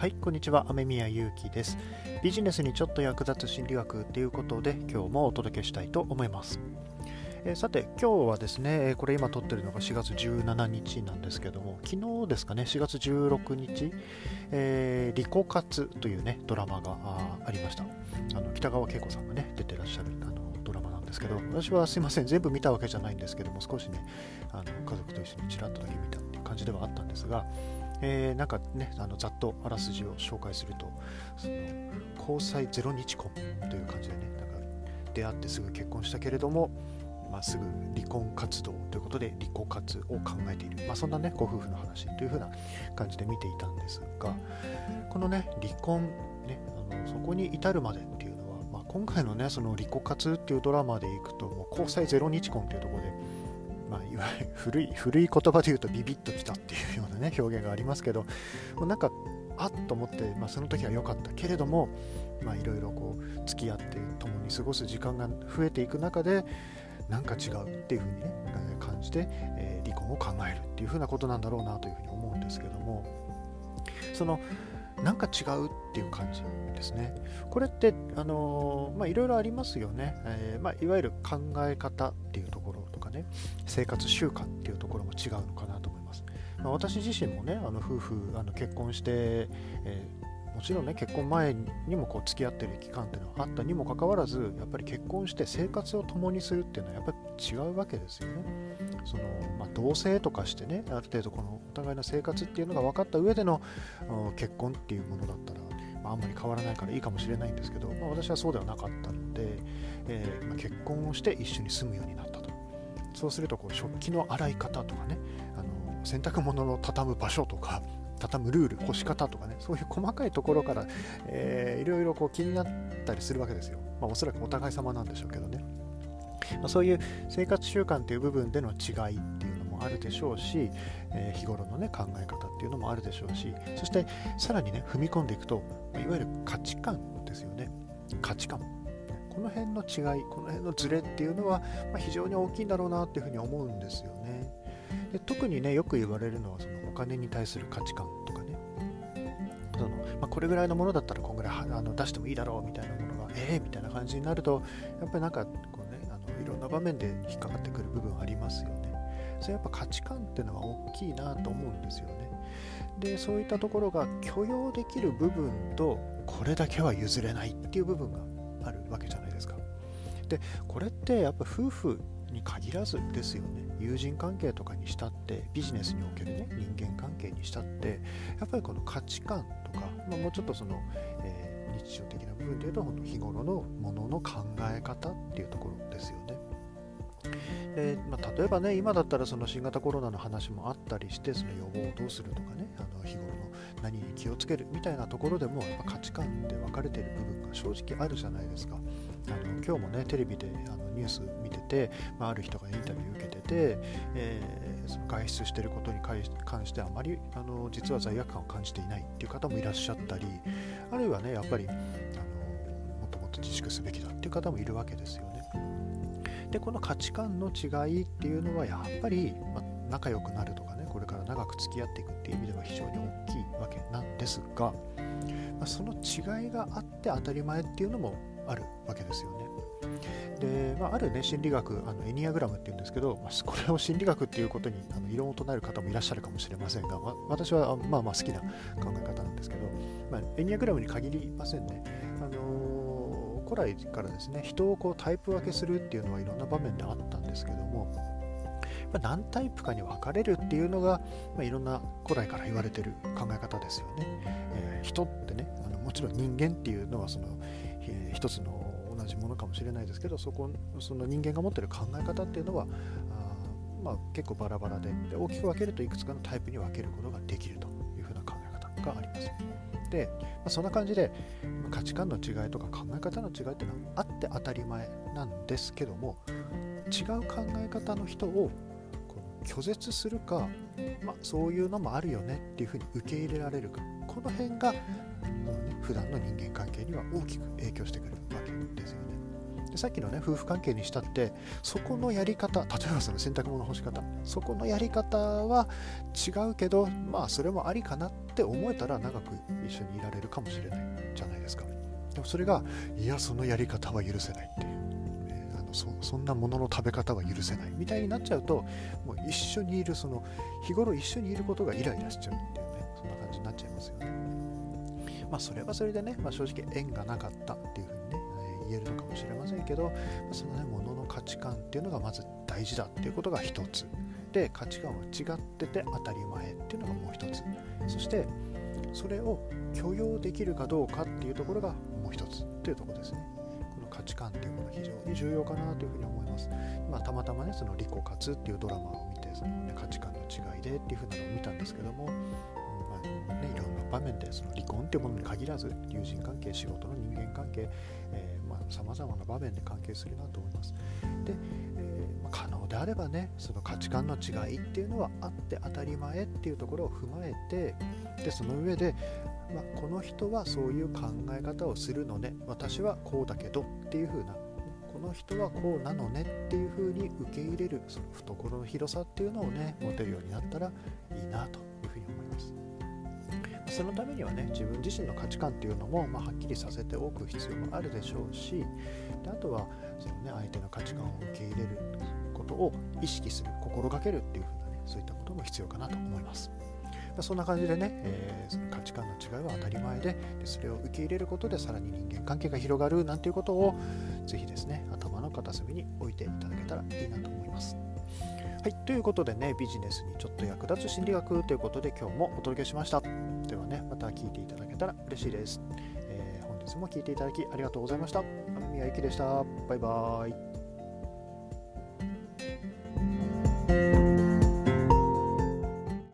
はいこんにちは。雨宮ゆうきです。ビジネスにちょっと役立つ心理学ということで今日もお届けしたいと思います。えさて今日はですねこれ今撮ってるのが4月17日なんですけども昨日ですかね4月16日「えー、リコ活」というねドラマがありました。あの北川景子さんがね出てらっしゃるあのドラマなんですけど私はすいません全部見たわけじゃないんですけども少しねあの家族と一緒にちらっとだけ見たっていう感じではあったんですがえー、なんかね、あのざっとあらすじを紹介すると、その交際ゼロ日婚という感じでね、なんか出会ってすぐ結婚したけれども、まあ、すぐ離婚活動ということで離婚活を考えている、まあ、そんなねご夫婦の話というふうな感じで見ていたんですがこのね離婚ねあのそこに至るまでっていうのは、まあ、今回のねその離婚活っていうドラマでいくともう交際ゼロ日婚というところでまあ、いわゆる古い 古い言葉で言うとビビッときたっていうようなね 表現がありますけどなんかあっと思って、まあ、その時は良かったけれどもいろいろこう付き合って共に過ごす時間が増えていく中でなんか違うっていうふうにね感じて、えー、離婚を考えるっていうふうなことなんだろうなというふうに思うんですけどもそのなんか違うっていう感じですね。これって、あの、まあ、いろいろありますよね。えー、まあ、いわゆる考え方っていうところね、生活習慣っていうところも違うのかなと思います。まあ、私自身もね、あの夫婦あの結婚して、えー、もちろんね、結婚前にもこう付き合ってる期間っていうのはあったにもかかわらず、やっぱり結婚して生活を共にするっていうのはやっぱり違うわけですよね。その、まあ、同棲とかしてねある程度このお互いの生活っていうのが分かった上での結婚っていうものだったら、まあ、あんまり変わらないからいいかもしれないんですけど、まあ、私はそうではなかったので、えー、まあ、結婚をして一緒に住むようになったとそうするとこう食器の洗い方とかねあの洗濯物の畳む場所とか畳むルール干し方とかねそういう細かいところから、えー、いろいろこう気になったりするわけですよ、まあ、おそらくお互い様なんでしょうけどね。まあ、そういう生活習慣という部分での違いっていうのもあるでしょうし、えー、日頃の、ね、考え方っていうのもあるでしょうしそしてさらにね踏み込んでいくといわゆる価値観ですよね。価値観。この辺の違いこの辺のズレっていうのは、まあ、非常に大きいんだろうなっていうふうに思うんですよねで特にねよく言われるのはそのお金に対する価値観とかねその、まあ、これぐらいのものだったらこんぐらいあの出してもいいだろうみたいなものがええー、みたいな感じになるとやっぱりなんかこうねあのいろんな場面で引っかかってくる部分ありますよね。それやっぱ価値観っていうのは大きいなと思うんですよね。でそういったところが許容できる部分とこれだけは譲れないっていう部分があるわけじゃないですか。でこれってやっぱ夫婦に限らずですよね友人関係とかにしたってビジネスにおけるね人間関係にしたってやっぱりこの価値観とか、まあ、もうちょっとその、えー、日常的な部分でいうと日頃のものの考え方っていうところですよね。でまあ、例えばね、今だったらその新型コロナの話もあったりして、その予防をどうするとかね、あの日頃の何に気をつけるみたいなところでも、やっぱ価値観で分かれている部分が正直あるじゃないですか。あの今日もね、テレビであのニュース見てて、まあ、ある人がインタビュー受けてて、えー、その外出していることに関してあまりあの実は罪悪感を感じていないっていう方もいらっしゃったり、あるいはね、やっぱりあのもっともっと自粛すべきだっていう方もいるわけですよ。でこの価値観の違いっていうのはやっぱり、ま仲良くなるとかねこれから長く付き合っていくっていう意味では非常に大きいわけなんですが、まその違いがあって当たり前っていうのもあるわけですよね。で、まあ、あるね心理学あのエニアグラムっていうんですけど、まあ、これを心理学っていうことにあの異論を唱える方もいらっしゃるかもしれませんが、まあ、私はまあまあ好きな考え方なんですけど、まあ、エニアグラムに限りませんね。あのー古来からですね人をこうタイプ分けするっていうのはいろんな場面であったんですけども、ま、何タイプかに分かれるっていうのが、まあ、いろんな古来から言われてる考え方ですよね。えー、人ってねあのもちろん人間っていうのはその、えー、一つの同じものかもしれないですけどそこその人間が持ってる考え方っていうのはあまあ、結構バラバラでで大きく分けるといくつかのタイプに分けることができるというふうな考え方があります。で、まあ、そんな感じで価値観の違いとか考え方の違いっていうのはあって当たり前なんですけども違う考え方の人を拒絶するか、まあ、そういうのもあるよねっていうふうに受け入れられるかこの辺がうん、ね、普段の人間関係には大きく影響してくるわけですよね。でさっきのね夫婦関係にしたってそこのやり方例えばその洗濯物干し方そこのやり方は違うけどまあそれもありかなって思えたら長く一緒にいられるかもしれないじゃないですか。でもそれがいやそのやり方は許せないっていう。あのそそんなものの食べ方は許せない。みたいになっちゃうともう一緒にいるその日頃一緒にいることがイライラしちゃうっていうねそんな感じになっちゃいますよね。まあそれはそれでね、まあ、正直縁がなかったっていう言えるのかもしれませんけどそのねものの価値観っていうのがまず大事だっていうことが一つ。で価値観は違ってて当たり前っていうのがもう一つ。そしてそれを許容できるかどうかっていうところがもう一つっていうとこですね。この価値観っていうものは非常に重要かなというふうに思います、まあ、たまたまねその「リコカツ」っていうドラマを見てその、ね、価値観の違いでっていうふうなのを見たんですけども、まあね、いろんな場面でその離婚っていうものに限らず友人関係仕事の人間関係さまざ、まな場面で関係するなと思います。で、えー、まあ、可能であればねその価値観の違いっていうのはあって当たり前っていうところを踏まえてでその上で、まあ、この人はそういう考え方をするのね。私はこうだけどっていう風な。この人はこうなのねっていう風に受け入れるその懐の広さっていうのをね持てるようになったらいいなと。そのためにはね自分自身の価値観っていうのも、まあ、はっきりさせておく必要もあるでしょうしであとはその、ね、相手の価値観を受け入れることを意識する心がけるっていうふうなねそういったことも必要かなと思います。そんな感じでね、えー、その価値観の違いは当たり前ででそれを受け入れることでさらに人間関係が広がるなんていうことをぜひですね頭の片隅に置いていただけたらいいなと思います。はい、ということでね、ビジネスにちょっと役立つ心理学ということで今日もお届けしました。ではね、また聞いていただけたら嬉しいです。えー、本日も聴いていただきありがとうございました。雨宮ゆきでした。バイバーイ。